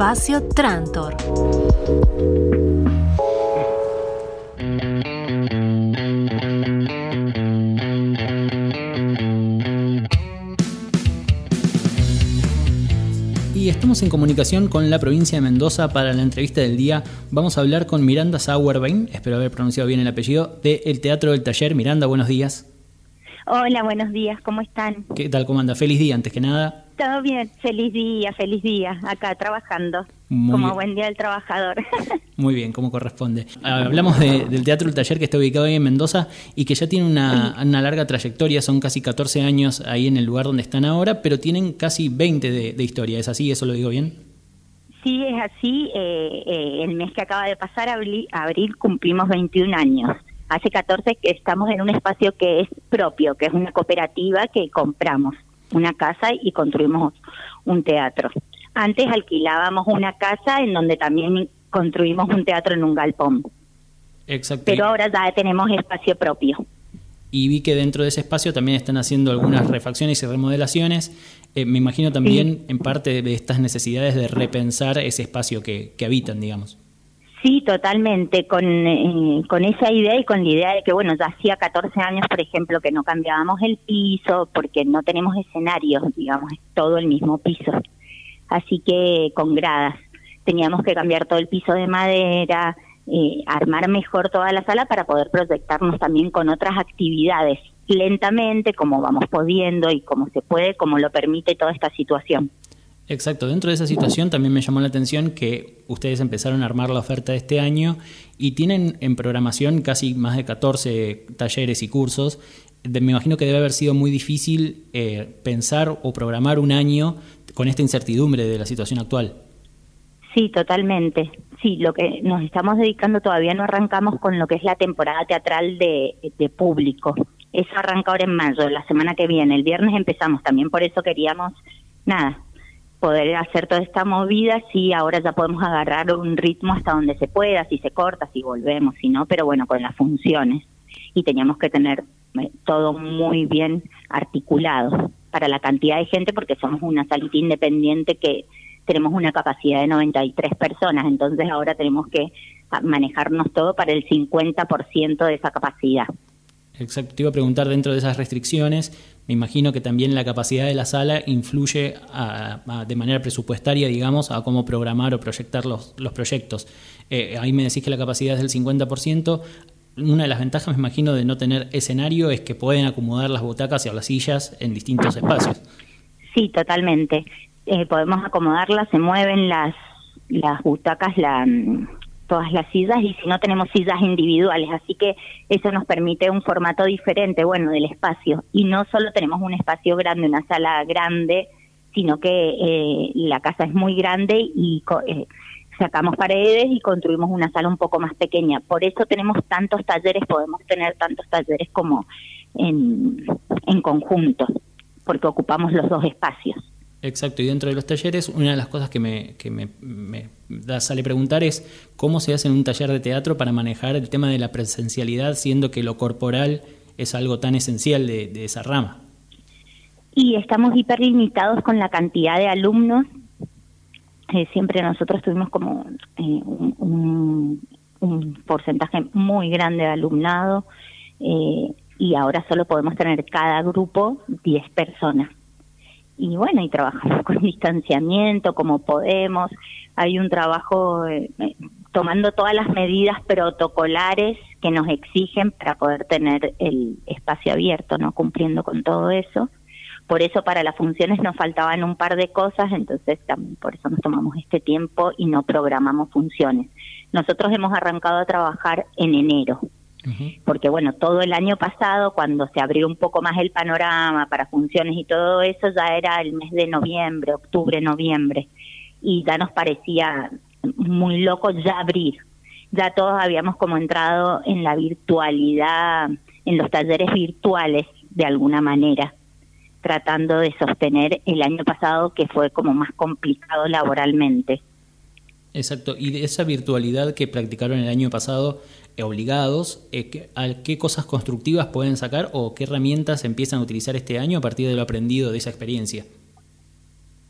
Espacio Trantor. Y estamos en comunicación con la provincia de Mendoza para la entrevista del día. Vamos a hablar con Miranda Sauerbein, espero haber pronunciado bien el apellido, de El Teatro del Taller. Miranda, buenos días. Hola, buenos días, ¿cómo están? ¿Qué tal, cómo anda? Feliz día, antes que nada. Todo bien, feliz día, feliz día, acá trabajando, como buen día del trabajador. Muy bien, como corresponde. Hablamos del Teatro del Taller que está ubicado ahí en Mendoza y que ya tiene una, larga trayectoria, son casi 14 años ahí en el lugar donde están ahora, pero tienen casi 20 de, historia, ¿es así? ¿Eso lo digo bien? Sí, es así. Eh, eh, el mes que acaba de pasar, abril, abril, cumplimos 21 años. Hace 14 que estamos en un espacio que es propio, que es una cooperativa que compramos una casa y construimos un teatro. Antes alquilábamos una casa en donde también construimos un teatro en un galpón. Exacto. Pero ahora ya tenemos espacio propio. Y vi que dentro de ese espacio también están haciendo algunas refacciones y remodelaciones. Eh, me imagino también en parte de estas necesidades de repensar ese espacio que, que habitan, digamos. Sí, totalmente, con, eh, con esa idea y con la idea de que, bueno, ya hacía 14 años, por ejemplo, que no cambiábamos el piso porque no tenemos escenarios, digamos, es todo el mismo piso. Así que con gradas. Teníamos que cambiar todo el piso de madera, eh, armar mejor toda la sala para poder proyectarnos también con otras actividades, lentamente, como vamos pudiendo y como se puede, como lo permite toda esta situación. Exacto, dentro de esa situación también me llamó la atención que ustedes empezaron a armar la oferta de este año y tienen en programación casi más de 14 talleres y cursos. me imagino que debe haber sido muy difícil eh, pensar o programar un año con esta incertidumbre de la situación actual. Sí, totalmente. Sí, lo que nos estamos dedicando todavía no arrancamos con lo que es la temporada teatral de, de público. Eso arranca ahora en mayo, la semana que viene. El viernes empezamos. También por eso queríamos, nada, poder hacer toda esta movida, sí, ahora ya podemos agarrar un ritmo hasta donde se pueda, si se corta, si volvemos, si no, pero bueno, con las funciones. Y teníamos que tener eh, todo muy bien articulado para la cantidad de gente, porque somos una salita independiente que tenemos una capacidad de 93 personas, entonces ahora tenemos que manejarnos todo para el 50% de esa capacidad. Exacto, te iba a preguntar dentro de esas restricciones, me imagino que también la capacidad de la sala influye de manera presupuestaria, digamos, a cómo programar o proyectar los, los proyectos. Eh, ahí me decís que la capacidad es del 50%. Una de las ventajas, me imagino, de no tener escenario es que pueden acomodar las butacas y las sillas en distintos espacios. Sí, totalmente. Eh, podemos acomodarlas, se mueven las, las butacas, la todas las sillas y si no tenemos sillas individuales, así que eso nos permite un formato diferente, bueno, del espacio. Y no solo tenemos un espacio grande, una sala grande, sino que eh, la casa es muy grande y eh, sacamos paredes y construimos una sala un poco más pequeña. Por eso tenemos tantos talleres, podemos tener tantos talleres como en, en conjunto, porque ocupamos los dos espacios. Exacto, y dentro de los talleres, una de las cosas que me, que me, da, sale preguntar es cómo se hace en un taller de teatro para manejar el tema de la presencialidad, siendo que lo corporal es algo tan esencial de, esa rama. Y estamos hiperlimitados con la cantidad de alumnos. Eh, siempre nosotros tuvimos como eh, un, un, porcentaje muy grande de alumnado eh, y ahora solo podemos tener cada grupo 10 personas y bueno, y trabajamos con distanciamiento como podemos. Hay un trabajo eh, eh, tomando todas las medidas protocolares que nos exigen para poder tener el espacio abierto, ¿no? Cumpliendo con todo eso. Por eso para las funciones nos faltaban un par de cosas, entonces también por eso nos tomamos este tiempo y no programamos funciones. Nosotros hemos arrancado a trabajar en enero, porque bueno, todo el año pasado, cuando se abrió un poco más el panorama para funciones y todo eso, ya era el mes de noviembre, octubre, noviembre, y ya nos parecía muy loco ya abrir. Ya todos habíamos como entrado en la virtualidad, en los talleres virtuales de alguna manera, tratando de sostener el año pasado que fue como más complicado laboralmente. Exacto, y de esa virtualidad que practicaron el año pasado, obligados, eh, ¿a qué cosas constructivas pueden sacar o qué herramientas empiezan a utilizar este año a partir de lo aprendido de esa experiencia?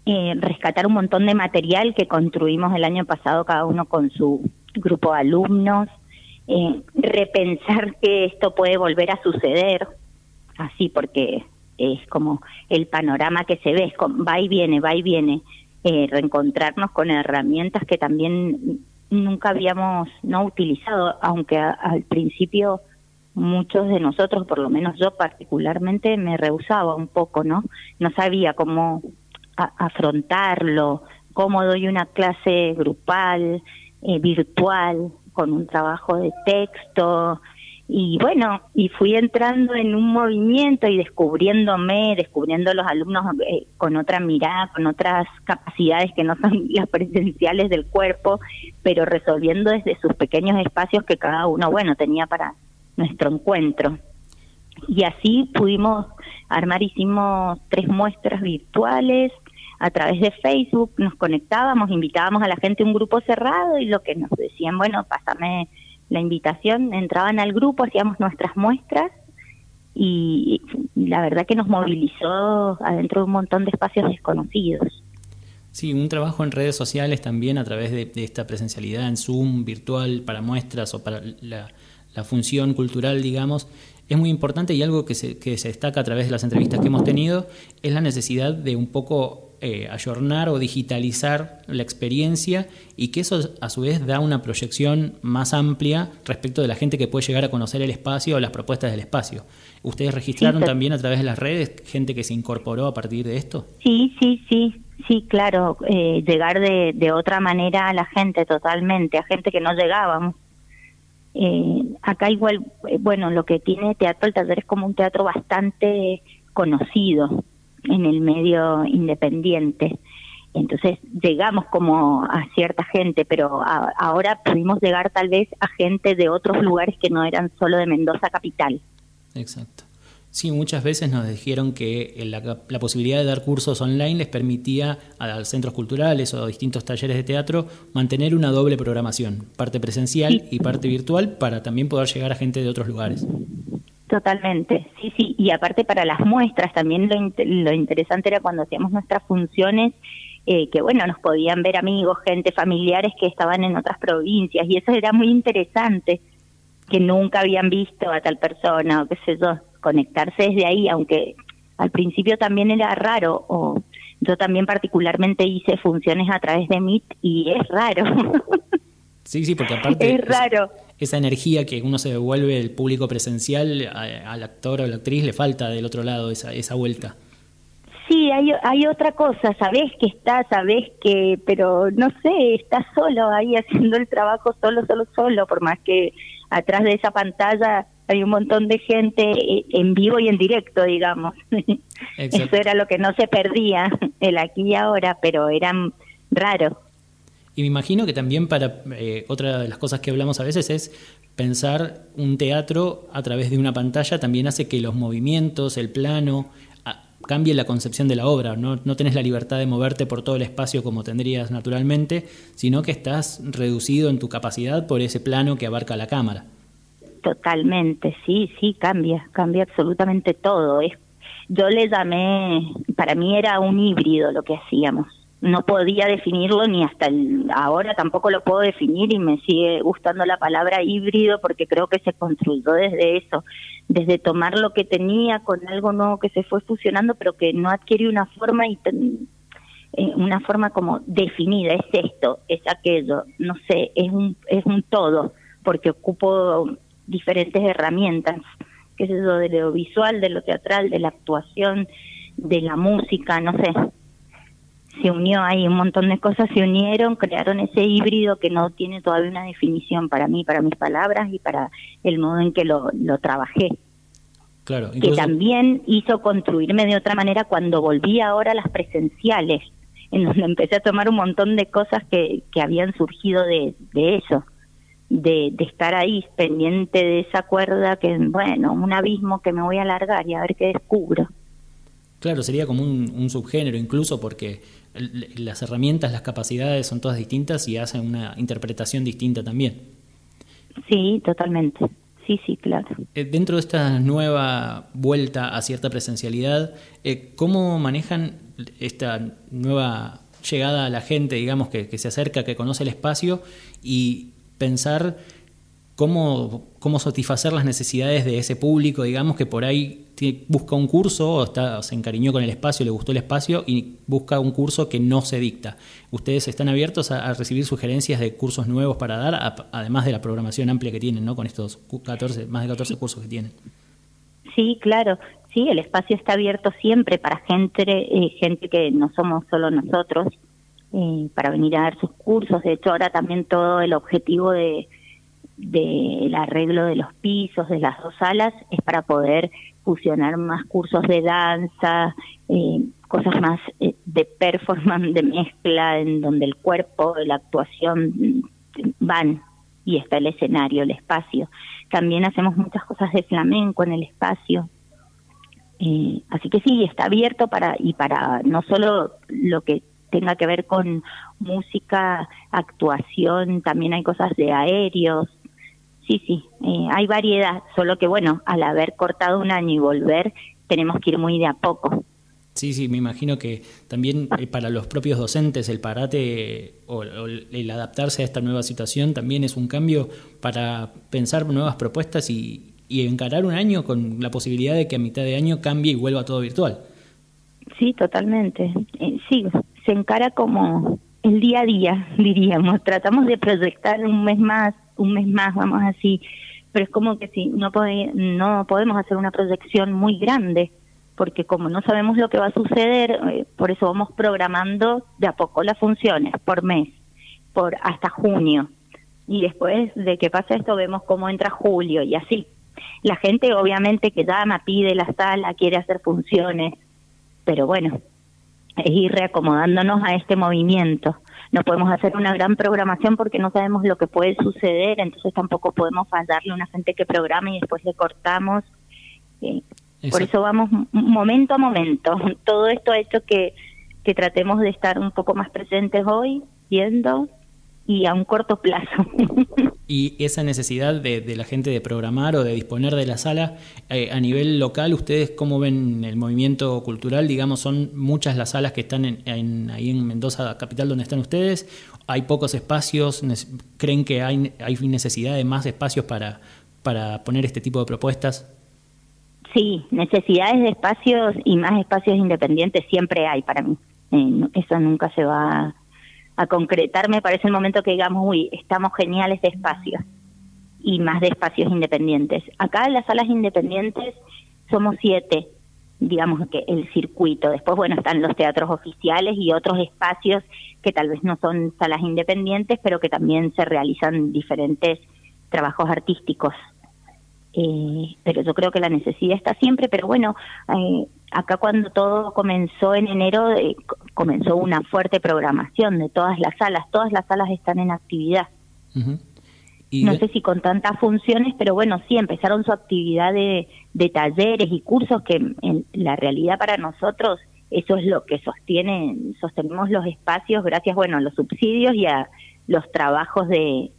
eh, rescatar un montón de material que construimos el año pasado cada uno con su grupo de alumnos, eh, repensar que esto puede volver a suceder, así porque es como el panorama que se ve, es va y viene, va y viene, eh, reencontrarnos con herramientas que también nunca habíamos no utilizado, aunque al principio muchos de nosotros, por lo menos yo particularmente, me rehusaba un poco, ¿no? No sabía cómo afrontarlo, cómo doy una clase grupal, eh, virtual, con un trabajo de texto. Y bueno, y fui entrando en un movimiento y descubriéndome, descubriendo los alumnos eh, con otra mirada, con otras capacidades que no son las presenciales del cuerpo, pero resolviendo desde sus pequeños espacios que cada uno, bueno, tenía para nuestro encuentro. Y así pudimos armar, hicimos tres muestras virtuales, a través de Facebook nos conectábamos, invitábamos a la gente a un grupo cerrado y lo que nos decían, bueno, pásame la invitación, entraban al grupo, hacíamos nuestras muestras y la verdad que nos movilizó adentro de un montón de espacios desconocidos. Sí, un trabajo en redes sociales también a través de, esta presencialidad en Zoom, virtual, para muestras o para la, la función cultural, digamos, es muy importante y algo que se, que se destaca a través de las entrevistas que hemos tenido es la necesidad de un poco eh, ayornar o digitalizar la experiencia y que eso a su vez da una proyección más amplia respecto de la gente que puede llegar a conocer el espacio o las propuestas del espacio. ¿Ustedes registraron también a través de las redes gente que se incorporó a partir de esto? Sí, sí, sí, sí, claro, eh, llegar de, de otra manera a la gente totalmente, a gente que no llegábamos. Eh, acá igual, eh, bueno, lo que tiene Teatro El Taller es como un teatro bastante conocido en el medio independiente. Entonces llegamos como a cierta gente, pero ahora pudimos llegar tal vez a gente de otros lugares que no eran solo de Mendoza capital. Exacto. Sí, muchas veces nos dijeron que la, la, posibilidad de dar cursos online les permitía a centros culturales o a distintos talleres de teatro mantener una doble programación, parte presencial y parte virtual, para también poder llegar a gente de otros lugares. Totalmente, sí, sí, y aparte para las muestras también lo, interesante era cuando hacíamos nuestras funciones, eh, que bueno, nos podían ver amigos, gente, familiares que estaban en otras provincias y eso era muy interesante, que nunca habían visto a tal persona o qué sé yo, conectarse desde ahí, aunque al principio también era raro, o yo también particularmente hice funciones a través de Meet y es raro. Sí, sí, porque aparte... Es raro esa energía que uno se devuelve el público presencial al actor o la actriz le falta del otro lado esa, esa vuelta. Sí, hay, hay otra cosa, sabés que está, sabés que, pero no sé, estás solo ahí haciendo el trabajo solo, solo, solo, por más que atrás de esa pantalla hay un montón de gente eh, en vivo y en directo, digamos. Eso era lo que no se perdía, el aquí y ahora, pero eran raros. Y me imagino que también para eh, otra de las cosas que hablamos a veces es pensar un teatro a través de una pantalla también hace que los movimientos, el plano, cambie la concepción de la obra. No, no tenés la libertad de moverte por todo el espacio como tendrías naturalmente, sino que estás reducido en tu capacidad por ese plano que abarca la cámara. Totalmente, sí, sí, cambia, cambia absolutamente todo. Es, yo le llamé, para mí era un híbrido lo que hacíamos no podía definirlo ni hasta ahora tampoco lo puedo definir y me sigue gustando la palabra híbrido porque creo que se construyó desde eso, desde tomar lo que tenía con algo nuevo que se fue fusionando pero que no adquiere una forma y eh, una forma como definida, es esto, es aquello, no sé, es un, es un todo porque ocupo diferentes herramientas, qué es eso, de lo visual, de lo teatral, de la actuación, de la música, no sé, se unió ahí, un montón de cosas se unieron, crearon ese híbrido que no tiene todavía una definición para mí, para mis palabras y para el modo en que lo, lo trabajé. Claro, Que también hizo construirme de otra manera cuando volví ahora a las presenciales, en donde empecé a tomar un montón de cosas que, que habían surgido de, de eso, de, de estar ahí pendiente de esa cuerda que, bueno, un abismo que me voy a alargar y a ver qué descubro. Claro, sería como un, un subgénero incluso porque las herramientas, las capacidades son todas distintas y hacen una interpretación distinta también. Sí, totalmente. Sí, sí, claro. Eh, dentro de esta nueva vuelta a cierta presencialidad, eh, ¿cómo manejan esta nueva llegada a la gente, digamos, que, que se acerca, que conoce el espacio y pensar cómo, cómo satisfacer las necesidades de ese público, digamos, que por ahí busca un curso o está, se encariñó con el espacio, le gustó el espacio y busca un curso que no se dicta. ¿Ustedes están abiertos a, recibir sugerencias de cursos nuevos para dar, además de la programación amplia que tienen, ¿no? Con estos 14, más de 14 cursos que tienen. Sí, claro. Sí, el espacio está abierto siempre para gente, eh, gente que no somos solo nosotros, eh, para venir a dar sus cursos. De hecho, ahora también todo el objetivo de del arreglo de los pisos de las dos salas es para poder fusionar más cursos de danza, eh, cosas más eh, de performance, de mezcla, en donde el cuerpo, la actuación van y está el escenario, el espacio. También hacemos muchas cosas de flamenco en el espacio. Eh, así que sí, está abierto para y para no solo lo que tenga que ver con música, actuación, también hay cosas de aéreos, sí, sí, eh, hay variedad, solo que bueno, al haber cortado un año y volver, tenemos que ir muy de a poco. Sí, sí, me imagino que también eh, para los propios docentes el parate o, el adaptarse a esta nueva situación también es un cambio para pensar nuevas propuestas y, encarar un año con la posibilidad de que a mitad de año cambie y vuelva todo virtual. Sí, totalmente. Eh, sí, se encara como el día a día, diríamos. Tratamos de proyectar un mes más, un mes más, vamos así, pero es como que si no, no podemos hacer una proyección muy grande, porque como no sabemos lo que va a suceder, eh, por eso vamos programando de a poco las funciones, por mes, por hasta junio. Y después de que pasa esto vemos cómo entra julio y así. La gente obviamente que llama, pide la sala, quiere hacer funciones, pero bueno, es ir reacomodándonos a este movimiento no podemos hacer una gran programación porque no sabemos lo que puede suceder, entonces tampoco podemos fallarle a una gente que programa y después le cortamos. Eh, por eso vamos momento a momento. Todo esto ha hecho que, que tratemos de estar un poco más presentes hoy, viendo y a un corto plazo. y esa necesidad de, la gente de programar o de disponer de la sala eh, a nivel local, ¿ustedes cómo ven el movimiento cultural? Digamos, ¿son muchas las salas que están en, ahí en Mendoza, capital, donde están ustedes? ¿Hay pocos espacios? ¿Creen que hay, hay necesidad de más espacios para, para poner este tipo de propuestas? Sí, necesidades de espacios y más espacios independientes siempre hay para mí. Eh, eso nunca se va a concretar, me parece el momento que digamos, uy, estamos geniales de espacios y más de espacios independientes. Acá en las salas independientes somos siete, digamos que el circuito. Después, bueno, están los teatros oficiales y otros espacios que tal vez no son salas independientes, pero que también se realizan diferentes trabajos artísticos. Eh, pero yo creo que la necesidad está siempre, pero bueno, eh, acá cuando todo comenzó en enero, eh, comenzó una fuerte programación de todas las salas, todas las salas están en actividad. no sé si con tantas funciones, pero bueno, sí, empezaron su actividad de, de talleres y cursos que en la realidad para nosotros eso es lo que sostiene, sostenemos los espacios gracias, bueno, a los subsidios y a los trabajos de,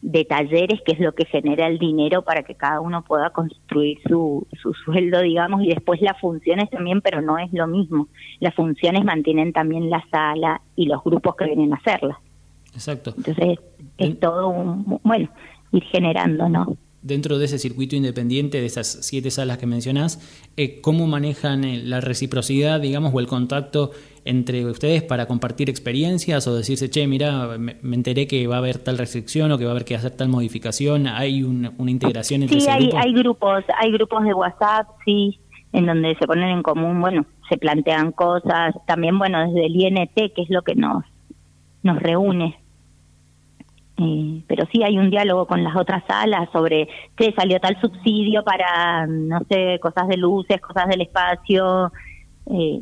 de talleres, que es lo que genera el dinero para que cada uno pueda construir su, su sueldo, digamos, y después las funciones también, pero no es lo mismo. Las funciones mantienen también la sala y los grupos que vienen a hacerla. Exacto. Entonces, es todo un, bueno, ir generando, ¿no? Dentro de ese circuito independiente, de esas siete salas que mencionás, eh, ¿cómo manejan eh, la reciprocidad, digamos, o el contacto entre ustedes para compartir experiencias o decirse, che, mira, me, enteré que va a haber tal restricción o que va a haber que hacer tal modificación? ¿Hay una integración entre sí, hay, hay grupos, hay grupos de WhatsApp, sí, en donde se ponen en común, bueno, se plantean cosas, también, bueno, desde el INT, que es lo que nos, nos reúne eh, pero sí hay un diálogo con las otras salas sobre que salió tal subsidio para, no sé, cosas de luces, cosas del espacio. Eh,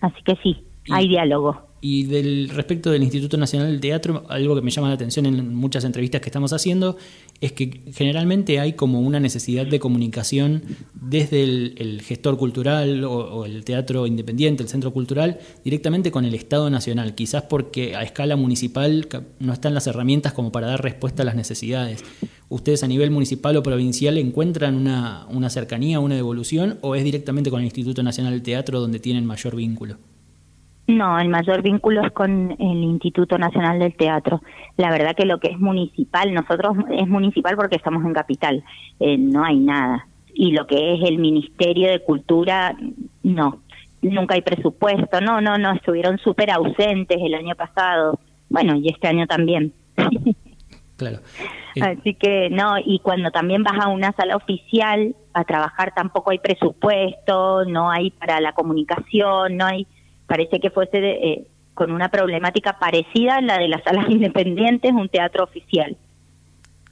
así que sí, hay diálogo. Y del respecto del Instituto Nacional del Teatro, algo que me llama la atención en muchas entrevistas que estamos haciendo es que generalmente hay como una necesidad de comunicación desde el, gestor cultural o, el teatro independiente, el centro cultural, directamente con el Estado Nacional, quizás porque a escala municipal no están las herramientas como para dar respuesta a las necesidades. ¿Ustedes a nivel municipal o provincial encuentran una, una cercanía, una devolución o es directamente con el Instituto Nacional del Teatro donde tienen mayor vínculo? No, el mayor vínculo es con el Instituto Nacional del Teatro. La verdad que lo que es municipal, nosotros es municipal porque estamos en capital, eh, no hay nada. Y lo que es el Ministerio de Cultura, no, nunca hay presupuesto, no, no, no, estuvieron súper ausentes el año pasado, bueno, y este año también. Claro. Así que no, y cuando también vas a una sala oficial a trabajar tampoco hay presupuesto, no hay para la comunicación, no hay parece que fuese eh, con una problemática parecida a la de las salas independientes, un teatro oficial.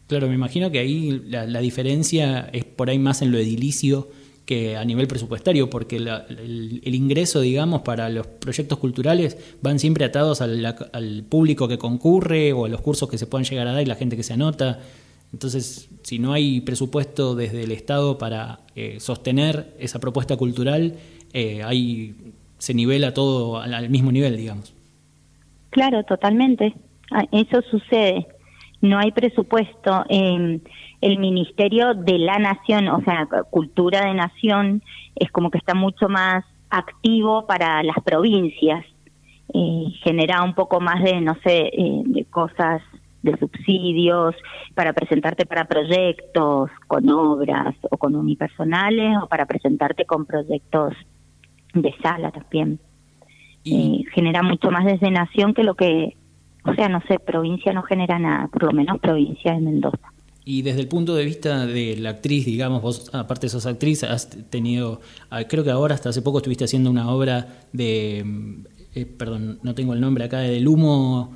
Claro, me imagino que ahí la, diferencia es por ahí más en lo edilicio que a nivel presupuestario, porque el, ingreso, digamos, para los proyectos culturales van siempre atados al, público que concurre o a los cursos que se puedan llegar a dar y la gente que se anota. Entonces, si no hay presupuesto desde el Estado para eh, sostener esa propuesta cultural, eh, hay se nivela todo al, mismo nivel, digamos. Claro, totalmente. Ah, eso sucede. No hay presupuesto. Eh, el Ministerio de la Nación, o sea, Cultura de Nación, es como que está mucho más activo para las provincias. Eh, genera un poco más de, no sé, eh, de cosas de subsidios para presentarte para proyectos con obras o con unipersonales o para presentarte con proyectos de sala también. Y... Eh, genera mucho más desde nación que lo que, o sea, no sé, provincia no genera nada, por lo menos provincia de Mendoza. Y desde el punto de vista de la actriz, digamos, vos aparte de sos actriz, has tenido, ah, creo que ahora hasta hace poco estuviste haciendo una obra de, mm, eh, perdón, no tengo el nombre acá, del humo...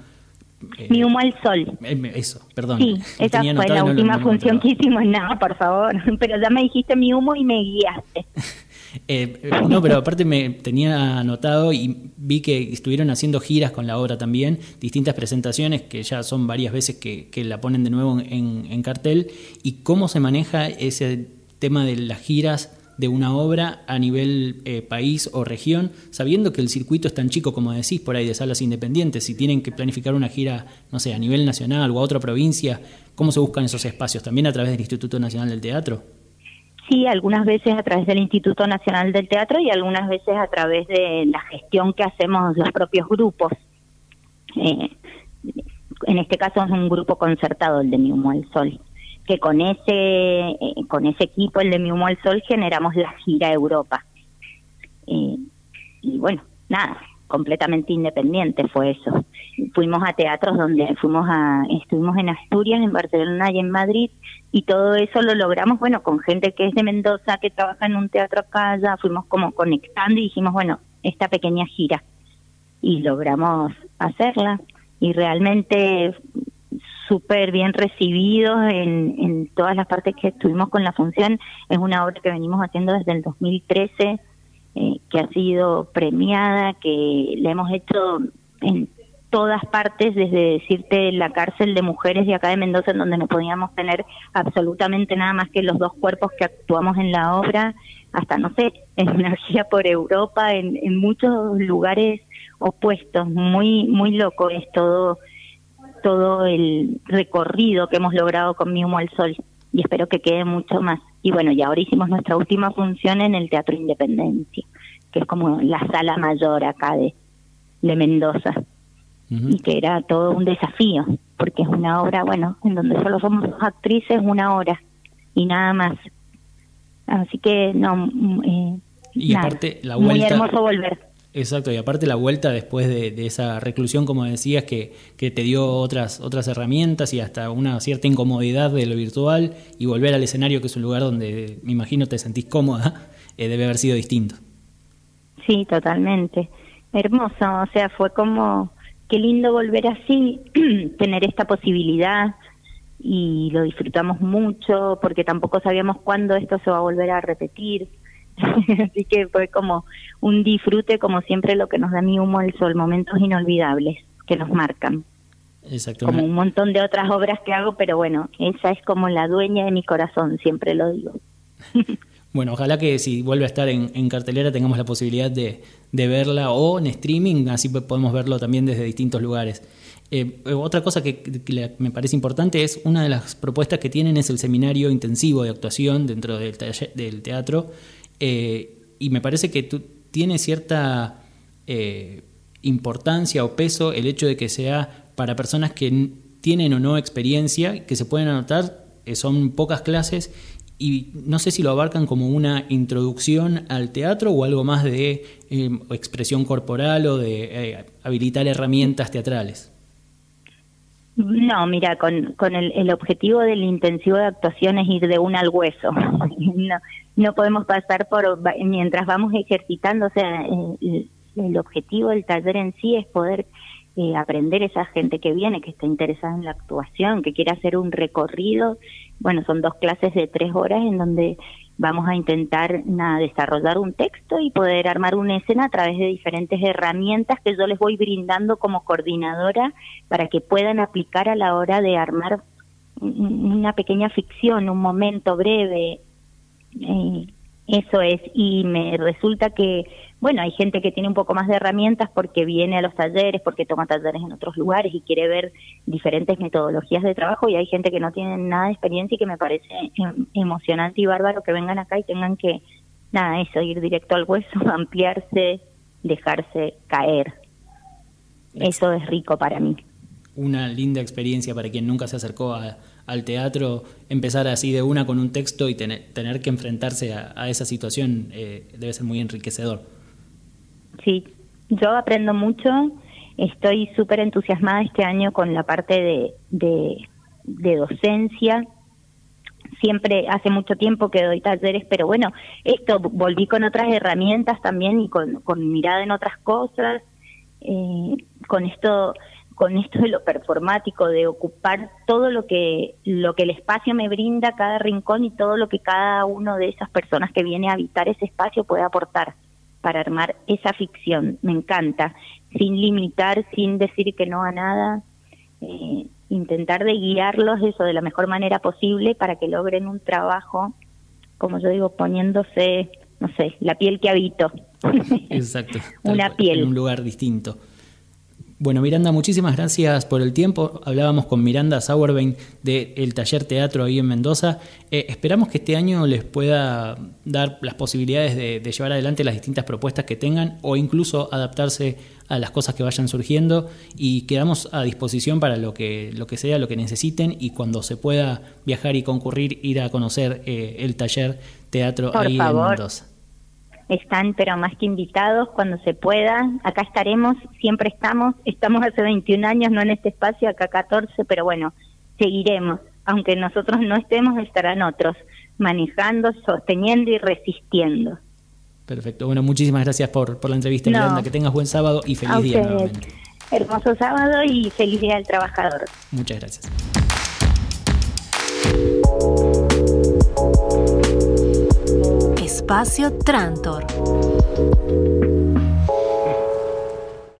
Eh, Mi humo al sol. Eso, perdón. Sí, esa fue la última función que hicimos. No, por favor, pero ya me dijiste mi humo y me guiaste. Eh, no, pero aparte me tenía anotado y vi que estuvieron haciendo giras con la obra también, distintas presentaciones que ya son varias veces que, la ponen de nuevo en, cartel. ¿Y cómo se maneja ese tema de las giras de una obra a nivel eh, país o región, sabiendo que el circuito es tan chico como decís por ahí de salas independientes, si tienen que planificar una gira, no sé, a nivel nacional o a otra provincia, ¿cómo se buscan esos espacios? ¿También a través del Instituto Nacional del Teatro? Sí, algunas veces a través del Instituto Nacional del Teatro y algunas veces a través de la gestión que hacemos los propios grupos. Eh, en este caso es un grupo concertado, el de Mi Humo al Sol, que con ese, eh, con ese equipo, el de Mi Humo al Sol, generamos la gira Europa. Eh, y bueno, nada, completamente independiente fue eso. Fuimos a teatros donde fuimos a, estuvimos en Asturias, en Barcelona y en Madrid, y todo eso lo logramos, bueno, con gente que es de Mendoza, que trabaja en un teatro acá, ya fuimos como conectando y dijimos, bueno, esta pequeña gira, y logramos hacerla, y realmente súper bien recibidos en, en todas las partes que estuvimos con la función. Es una obra que venimos haciendo desde el 2013 eh, que ha sido premiada, que la hemos hecho en todas partes, desde decirte la cárcel de mujeres de acá de Mendoza, en donde no podíamos tener absolutamente nada más que los dos cuerpos que actuamos en la obra, hasta, no sé, en energía por Europa, en, en muchos lugares opuestos, muy, muy loco es todo, todo el recorrido que hemos logrado con Mi Humo al Sol y espero que quede mucho más. Y bueno, y ahora hicimos nuestra última función en el Teatro Independencia, que es como la sala mayor acá de, de Mendoza, y que era todo un desafío, porque es una obra, bueno, en donde solo somos dos actrices una hora y nada más. Así que, no, mm, eh, y aparte, la vuelta, muy hermoso volver. Exacto, y aparte la vuelta después de, esa reclusión, como decías, que, que, te dio otras, otras herramientas y hasta una cierta incomodidad de lo virtual y volver al escenario, que es un lugar donde me imagino te sentís cómoda, eh, debe haber sido distinto. Sí, totalmente. Hermoso, o sea, fue como, qué lindo volver así, tener esta posibilidad y lo disfrutamos mucho porque tampoco sabíamos cuándo esto se va a volver a repetir Así que fue como un disfrute, como siempre lo que nos da mi humo el sol, momentos inolvidables que nos marcan. Como un montón de otras obras que hago, pero bueno, esa es como la dueña de mi corazón, siempre lo digo. Bueno, ojalá que si vuelve a estar en, cartelera tengamos la posibilidad de, verla o en streaming, así podemos verlo también desde distintos lugares. Eh, otra cosa que, me parece importante es una de las propuestas que tienen es el seminario intensivo de actuación dentro del, del teatro eh, y me parece que tú tienes cierta eh, importancia o peso el hecho de que sea para personas que tienen o no experiencia, que se pueden anotar, eh, son pocas clases y no sé si lo abarcan como una introducción al teatro o algo más de eh, expresión corporal o de eh, habilitar herramientas teatrales. No, mira, con, con el, el, objetivo del intensivo de actuación es ir de una al hueso. no, no podemos pasar por, mientras vamos ejercitando, o sea, el, objetivo del taller en sí es poder eh, aprender esa gente que viene, que está interesada en la actuación, que quiere hacer un recorrido. Bueno, son dos clases de tres horas en donde vamos a intentar desarrollar un texto y poder armar una escena a través de diferentes herramientas que yo les voy brindando como coordinadora para que puedan aplicar a la hora de armar una pequeña ficción, un momento breve. Eh, eso es, y me resulta que bueno, hay gente que tiene un poco más de herramientas porque viene a los talleres, porque toma talleres en otros lugares y quiere ver diferentes metodologías de trabajo y hay gente que no tiene nada de experiencia y que me parece em, emocionante y bárbaro que vengan acá y tengan que, nada, eso, ir directo al hueso, ampliarse, dejarse caer. Eso es rico para mí. Una linda experiencia para quien nunca se acercó al teatro, empezar así de una con un texto y tener, tener que enfrentarse a, esa situación eh, debe ser muy enriquecedor. Sí, yo aprendo mucho, estoy súper entusiasmada este año con la parte de, de, docencia. Siempre hace mucho tiempo que doy talleres, pero bueno, esto volví con otras herramientas también y con, con mirada en otras cosas, eh, con esto con esto de lo performático, de ocupar todo lo que, lo que el espacio me brinda, cada rincón y todo lo que cada uno de esas personas que viene a habitar ese espacio puede aportar para armar esa ficción. Me encanta, sin limitar, sin decir que no a nada, eh, intentar de guiarlos eso de la mejor manera posible para que logren un trabajo, como yo digo, poniéndose, no sé, la piel que habito. Exacto. Una piel. En un lugar distinto. Bueno, Miranda, muchísimas gracias por el tiempo. Hablábamos con Miranda Sauerbein del taller teatro ahí en Mendoza. Eh, esperamos que este año les pueda dar las posibilidades de, llevar adelante las distintas propuestas que tengan o incluso adaptarse a las cosas que vayan surgiendo y quedamos a disposición para lo que, lo que sea, lo que necesiten y cuando se pueda viajar y concurrir, ir a conocer eh, el taller teatro ahí en Mendoza están pero más que invitados cuando se pueda. Acá estaremos, siempre estamos, estamos hace 21 años, no en este espacio, acá 14, pero bueno, seguiremos. Aunque nosotros no estemos, estarán otros, manejando, sosteniendo y resistiendo. Perfecto. Bueno, muchísimas gracias por, por la entrevista, Miranda. Que tengas buen sábado y feliz día nuevamente. Hermoso sábado y feliz día al trabajador. Muchas gracias. Espacio Trantor.